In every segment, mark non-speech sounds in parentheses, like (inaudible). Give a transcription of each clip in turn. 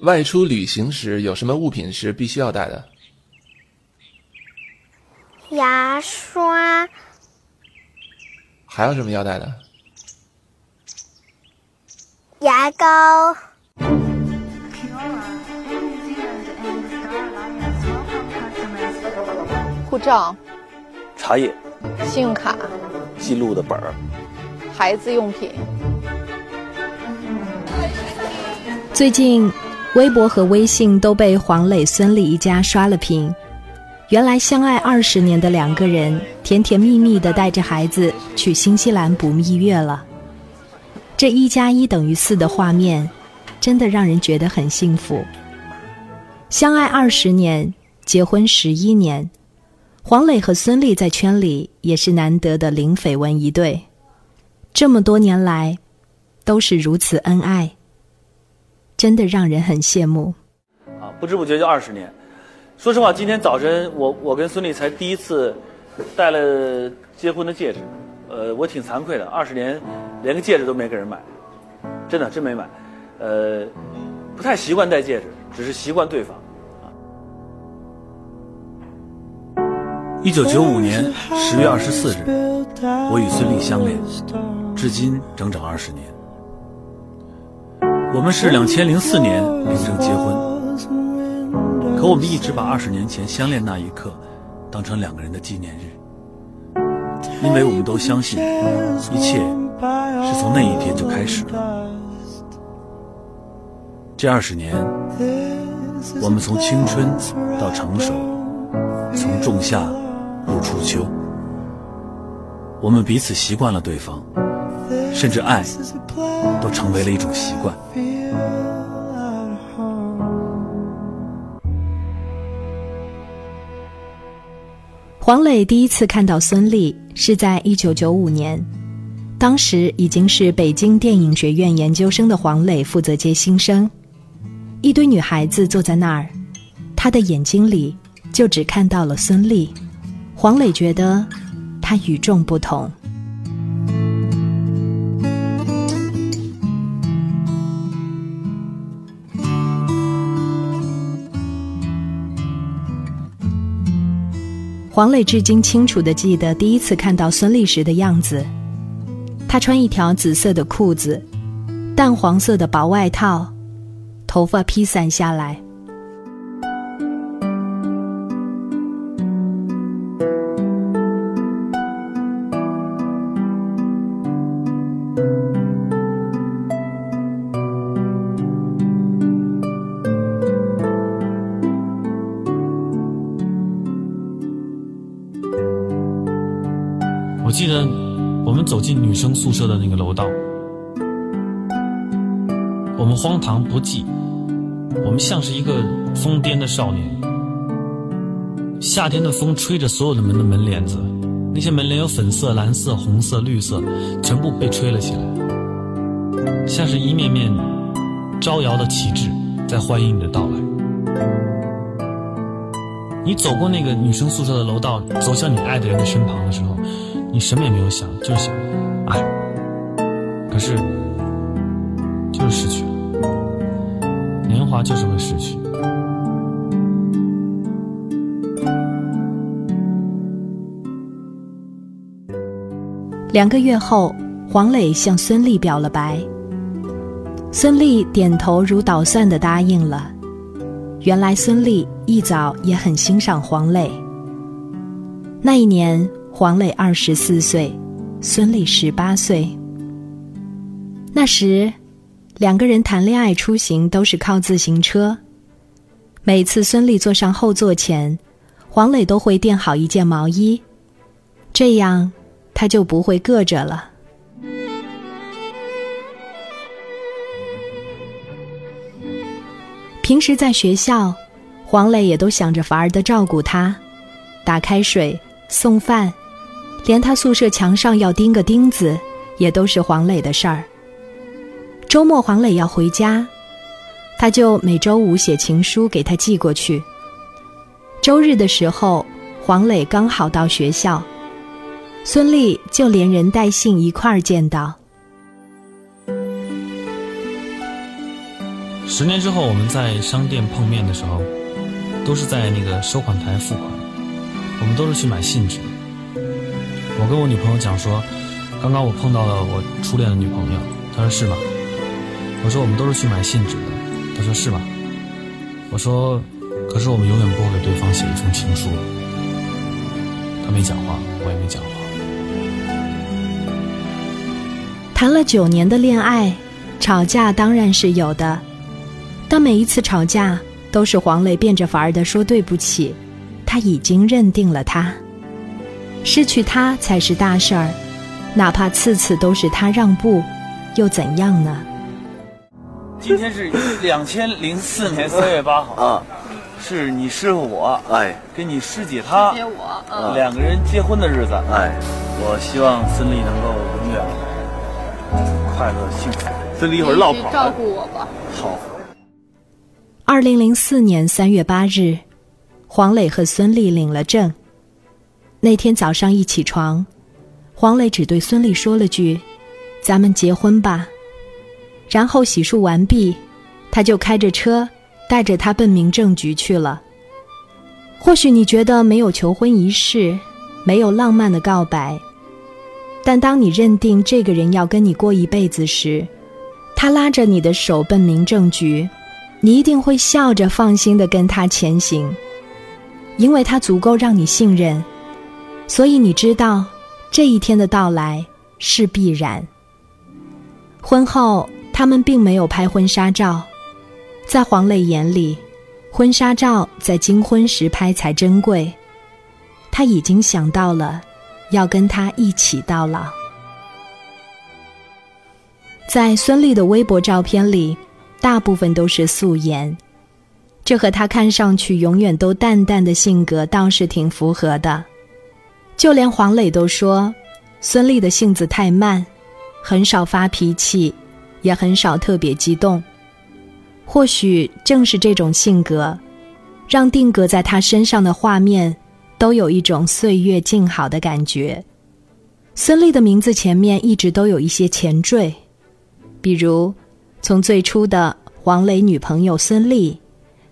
外出旅行时有什么物品是必须要带的？牙刷。还有什么要带的？牙膏。护照。茶叶。信用卡。记录的本儿。孩子用品。最近，微博和微信都被黄磊、孙俪一家刷了屏。原来相爱二十年的两个人，甜甜蜜蜜的带着孩子去新西兰捕蜜月了。这一加一等于四的画面，真的让人觉得很幸福。相爱二十年，结婚十一年，黄磊和孙俪在圈里也是难得的零绯闻一对。这么多年来，都是如此恩爱，真的让人很羡慕。啊，不知不觉就二十年。说实话，今天早晨我我跟孙俪才第一次戴了结婚的戒指，呃，我挺惭愧的，二十年连个戒指都没给人买，真的真没买，呃，不太习惯戴戒指，只是习惯对方。一九九五年十月二十四日，我与孙俪相恋，至今整整二十年。我们是两千零四年领证结婚。可我们一直把二十年前相恋那一刻当成两个人的纪念日，因为我们都相信一切是从那一天就开始了。这二十年，我们从青春到成熟，从仲夏入初秋，我们彼此习惯了对方，甚至爱都成为了一种习惯。黄磊第一次看到孙俪是在一九九五年，当时已经是北京电影学院研究生的黄磊负责接新生，一堆女孩子坐在那儿，他的眼睛里就只看到了孙俪，黄磊觉得她与众不同。黄磊至今清楚的记得第一次看到孙俪时的样子，她穿一条紫色的裤子，淡黄色的薄外套，头发披散下来。记得我们走进女生宿舍的那个楼道，我们荒唐不羁，我们像是一个疯癫的少年。夏天的风吹着所有的门的门帘子，那些门帘有粉色、蓝色、红色、绿色，全部被吹了起来，像是一面面招摇的旗帜在欢迎你的到来。你走过那个女生宿舍的楼道，走向你爱的人的身旁的时候。你什么也没有想，就是想爱，可是就是失去了。年华就是会失去。两个月后，黄磊向孙俪表了白。孙俪点头如捣蒜的答应了。原来孙俪一早也很欣赏黄磊。那一年。黄磊二十四岁，孙俪十八岁。那时，两个人谈恋爱出行都是靠自行车。每次孙俪坐上后座前，黄磊都会垫好一件毛衣，这样他就不会硌着了。平时在学校，黄磊也都想着法儿的照顾她，打开水，送饭。连他宿舍墙上要钉个钉子，也都是黄磊的事儿。周末黄磊要回家，他就每周五写情书给他寄过去。周日的时候，黄磊刚好到学校，孙俪就连人带信一块儿见到。十年之后我们在商店碰面的时候，都是在那个收款台付款，我们都是去买信纸。我跟我女朋友讲说，刚刚我碰到了我初恋的女朋友，她说是吗？我说我们都是去买信纸的，她说是吗？我说，可是我们永远不会给对方写一封情书。她没讲话，我也没讲话。谈了九年的恋爱，吵架当然是有的，但每一次吵架都是黄磊变着法儿的说对不起，他已经认定了他，失去他才是大事儿，哪怕次次都是他让步，又怎样呢？今天是两千零四年 (laughs) 三月八号，啊，是你师傅我哎跟你师姐她我，呃两个人结婚的日子。哎，我希望孙俪能够永远快乐幸福。孙俪一会儿你落跑照顾我吧。好，二零零四年三月八日，黄磊和孙俪领了证。那天早上一起床，黄磊只对孙俪说了句：“咱们结婚吧。”然后洗漱完毕，他就开着车带着她奔民政局去了。或许你觉得没有求婚仪式，没有浪漫的告白，但当你认定这个人要跟你过一辈子时，他拉着你的手奔民政局，你一定会笑着放心的跟他前行，因为他足够让你信任，所以你知道这一天的到来是必然。婚后，他们并没有拍婚纱照，在黄磊眼里，婚纱照在金婚时拍才珍贵。他已经想到了要跟他一起到老。在孙俪的微博照片里，大部分都是素颜，这和她看上去永远都淡淡的性格倒是挺符合的。就连黄磊都说，孙俪的性子太慢，很少发脾气，也很少特别激动。或许正是这种性格，让定格在她身上的画面都有一种岁月静好的感觉。孙俪的名字前面一直都有一些前缀。比如，从最初的黄磊女朋友孙俪，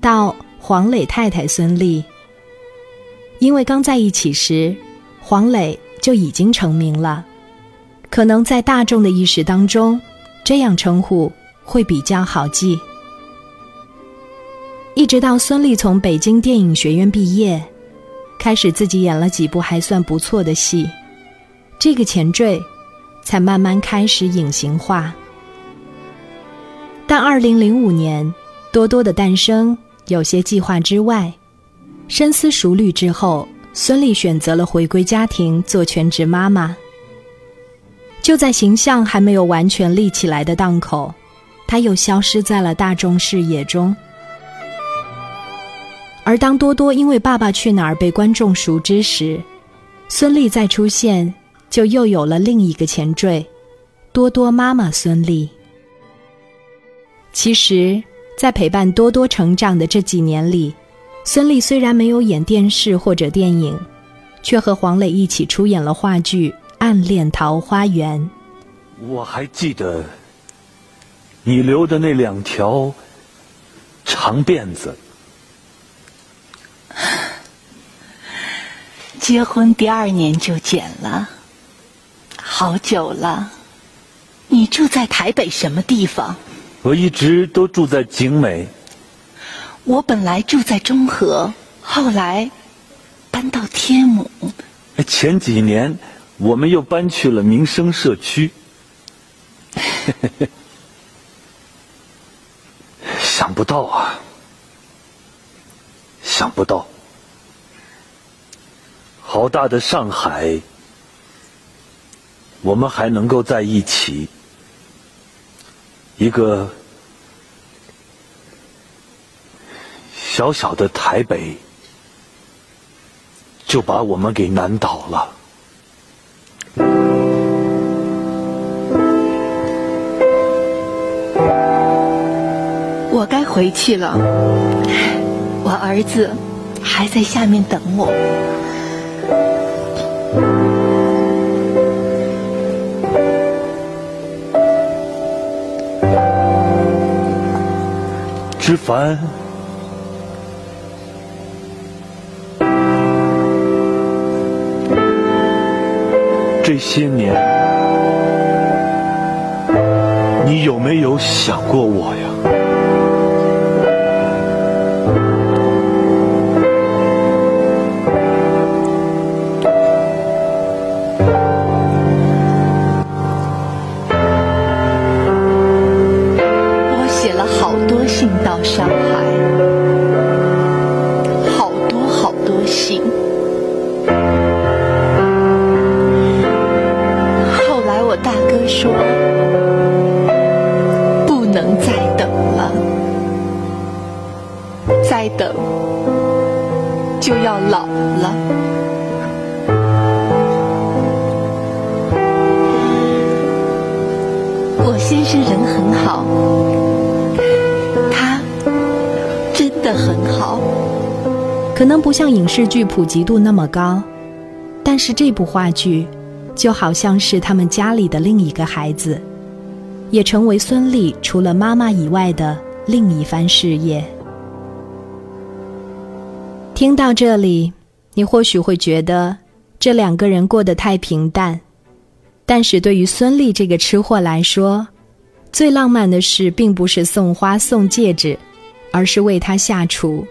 到黄磊太太孙俪，因为刚在一起时，黄磊就已经成名了，可能在大众的意识当中，这样称呼会比较好记。一直到孙俪从北京电影学院毕业，开始自己演了几部还算不错的戏，这个前缀才慢慢开始隐形化。但二零零五年，多多的诞生有些计划之外。深思熟虑之后，孙俪选择了回归家庭做全职妈妈。就在形象还没有完全立起来的档口，她又消失在了大众视野中。而当多多因为《爸爸去哪儿》被观众熟知时，孙俪再出现，就又有了另一个前缀——多多妈妈孙俪。其实，在陪伴多多成长的这几年里，孙俪虽然没有演电视或者电影，却和黄磊一起出演了话剧《暗恋桃花源》。我还记得你留的那两条长辫子。结婚第二年就剪了，好久了。你住在台北什么地方？我一直都住在景美，我本来住在中和，后来搬到天母。前几年我们又搬去了民生社区。(laughs) 想不到啊，想不到，好大的上海，我们还能够在一起。一个小小的台北，就把我们给难倒了。我该回去了，我儿子还在下面等我。之烦。这些年，你有没有想过我呀？再等就要老了。我先生人很好，他真的很好。可能不像影视剧普及度那么高，但是这部话剧就好像是他们家里的另一个孩子，也成为孙俪除了妈妈以外的另一番事业。听到这里，你或许会觉得这两个人过得太平淡，但是对于孙俪这个吃货来说，最浪漫的事并不是送花送戒指，而是为他下厨。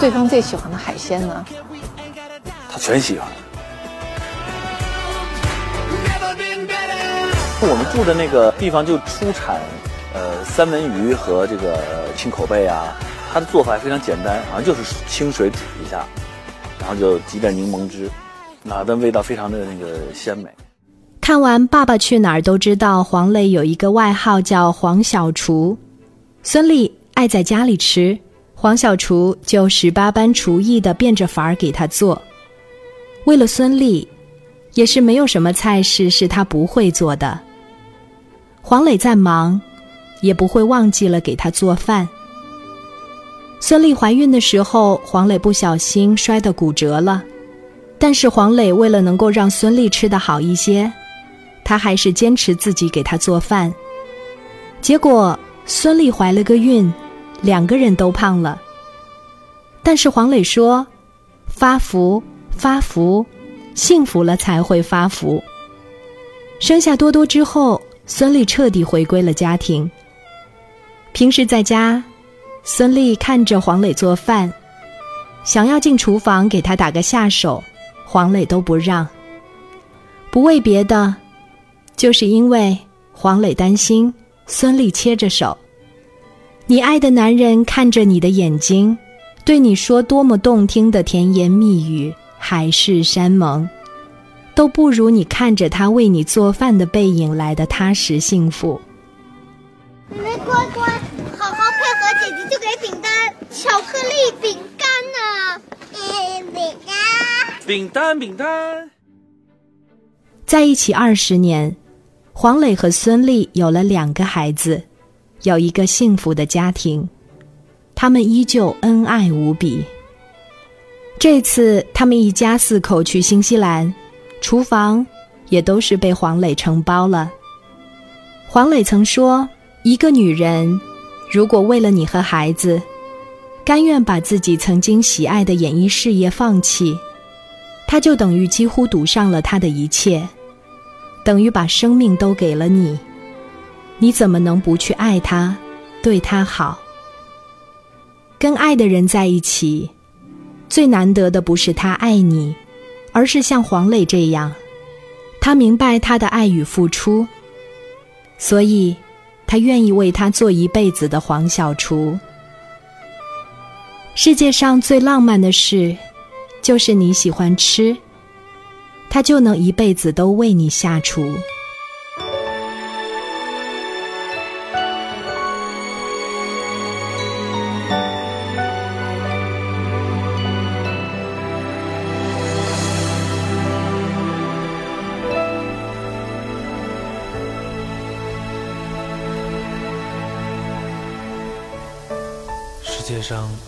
对方最喜欢的海鲜呢？他全喜欢。我们住的那个地方就出产呃三文鱼和这个青口贝啊，它的做法也非常简单，好像就是清水煮一下，然后就挤点柠檬汁，那的味道非常的那个鲜美。看完《爸爸去哪儿》都知道黄磊有一个外号叫“黄小厨”，孙俪爱在家里吃，黄小厨就十八般厨艺的变着法儿给他做。为了孙俪，也是没有什么菜式是他不会做的。黄磊在忙，也不会忘记了给他做饭。孙俪怀孕的时候，黄磊不小心摔得骨折了，但是黄磊为了能够让孙俪吃得好一些，他还是坚持自己给她做饭。结果孙俪怀了个孕，两个人都胖了。但是黄磊说：“发福，发福，幸福了才会发福。”生下多多之后，孙俪彻底回归了家庭。平时在家，孙俪看着黄磊做饭，想要进厨房给他打个下手，黄磊都不让。不为别的，就是因为黄磊担心孙俪切着手。你爱的男人看着你的眼睛，对你说多么动听的甜言蜜语、海誓山盟，都不如你看着他为你做饭的背影来的踏实幸福。没乖乖，姐就给饼干、巧克力饼干呢。饼干。饼干，饼干。在一起二十年，黄磊和孙俪有了两个孩子，有一个幸福的家庭，他们依旧恩爱无比。这次他们一家四口去新西兰，厨房也都是被黄磊承包了。黄磊曾说：“一个女人，如果为了你和孩子，甘愿把自己曾经喜爱的演艺事业放弃，他就等于几乎赌上了他的一切。”等于把生命都给了你，你怎么能不去爱他，对他好？跟爱的人在一起，最难得的不是他爱你，而是像黄磊这样，他明白他的爱与付出，所以，他愿意为他做一辈子的黄小厨。世界上最浪漫的事，就是你喜欢吃。他就能一辈子都为你下厨。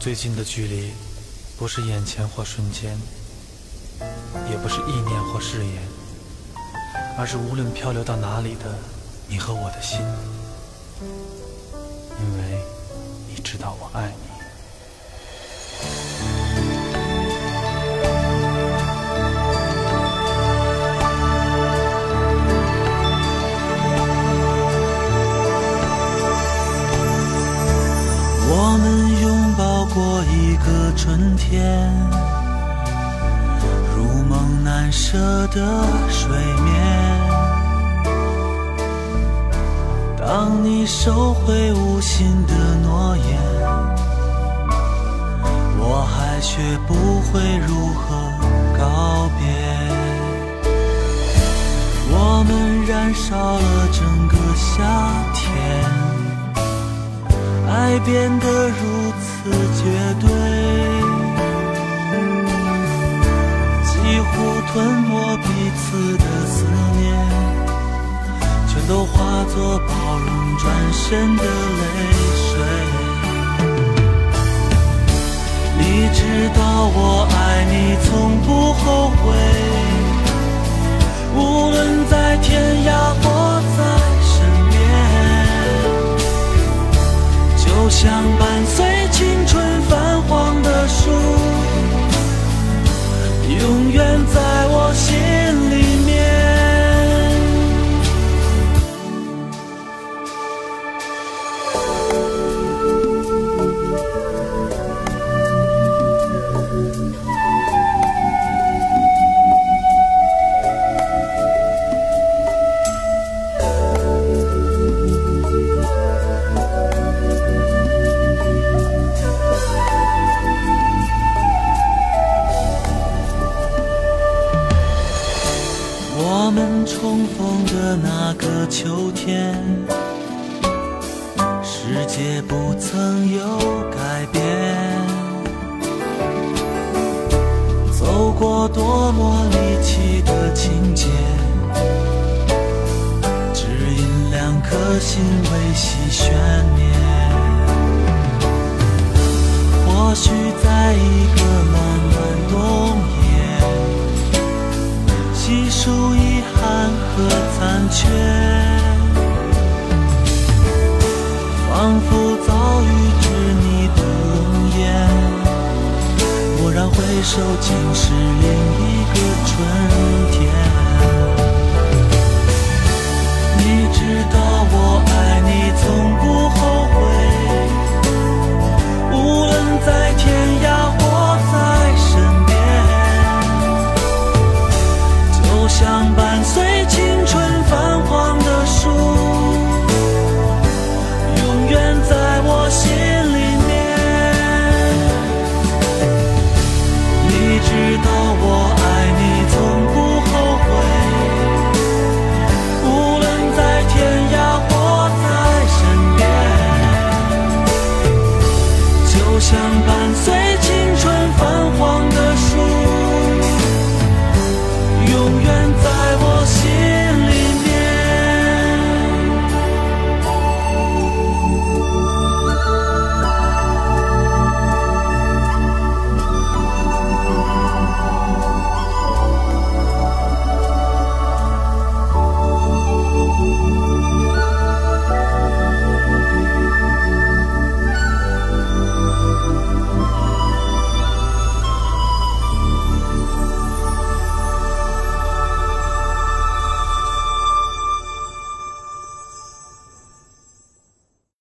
最近的距离不是眼前或瞬间也不是意念或誓言而是无论漂流到哪里的你和我的心。因为你知道我爱你。天，如梦难舍的睡眠。当你收回无心的诺言，我还学不会如何告别。我们燃烧了整个夏天。爱变得如此绝对，吞没彼此的思念，全都化作包容转身的泪水。你知道我爱你，从不后悔，无论在天涯或在身边。就像永远在我心维系悬念。或许在一个暖暖冬夜，细数遗憾。和残缺，仿佛早预知你的容颜。蓦然回首，竟是另一个春天。你知道。